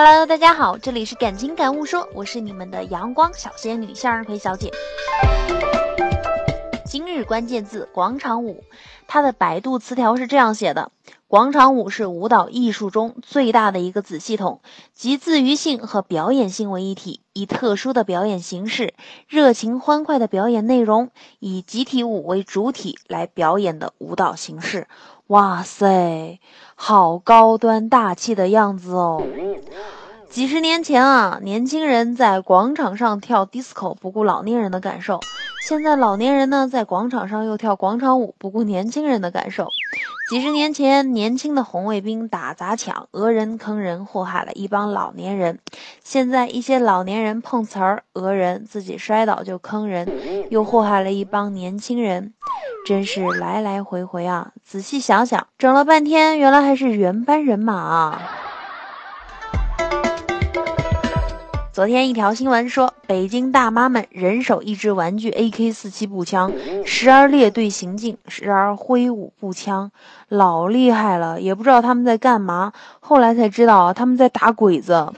Hello，大家好，这里是感情感悟说，我是你们的阳光小仙女向日葵小姐。今日关键字广场舞，它的百度词条是这样写的：广场舞是舞蹈艺术中最大的一个子系统，集自娱性和表演性为一体，以特殊的表演形式、热情欢快的表演内容，以集体舞为主体来表演的舞蹈形式。哇塞，好高端大气的样子哦！几十年前啊，年轻人在广场上跳 disco，不顾老年人的感受；现在老年人呢，在广场上又跳广场舞，不顾年轻人的感受。几十年前，年轻的红卫兵打砸抢、讹人坑人，祸害了一帮老年人；现在一些老年人碰瓷儿、讹人，自己摔倒就坑人，又祸害了一帮年轻人。真是来来回回啊！仔细想想，整了半天，原来还是原班人马啊！昨天一条新闻说，北京大妈们人手一支玩具 AK47 步枪，时而列队行进，时而挥舞步枪，老厉害了，也不知道他们在干嘛。后来才知道他们在打鬼子。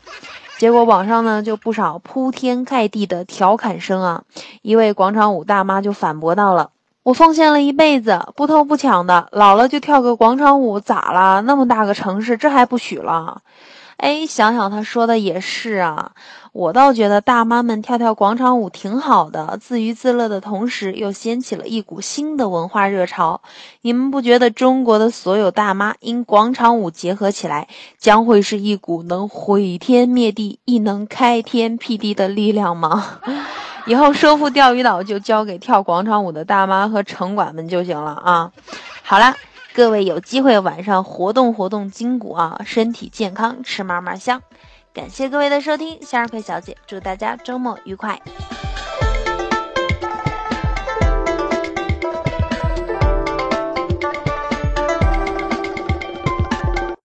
结果网上呢就不少铺天盖地的调侃声啊！一位广场舞大妈就反驳到了。我奉献了一辈子，不偷不抢的，老了就跳个广场舞，咋了？那么大个城市，这还不许了？哎，想想他说的也是啊，我倒觉得大妈们跳跳广场舞挺好的，自娱自乐的同时，又掀起了一股新的文化热潮。你们不觉得中国的所有大妈因广场舞结合起来，将会是一股能毁天灭地，亦能开天辟地的力量吗？以后收复钓鱼岛就交给跳广场舞的大妈和城管们就行了啊！好了，各位有机会晚上活动活动筋骨啊，身体健康，吃嘛嘛香。感谢各位的收听，向日葵小姐祝大家周末愉快。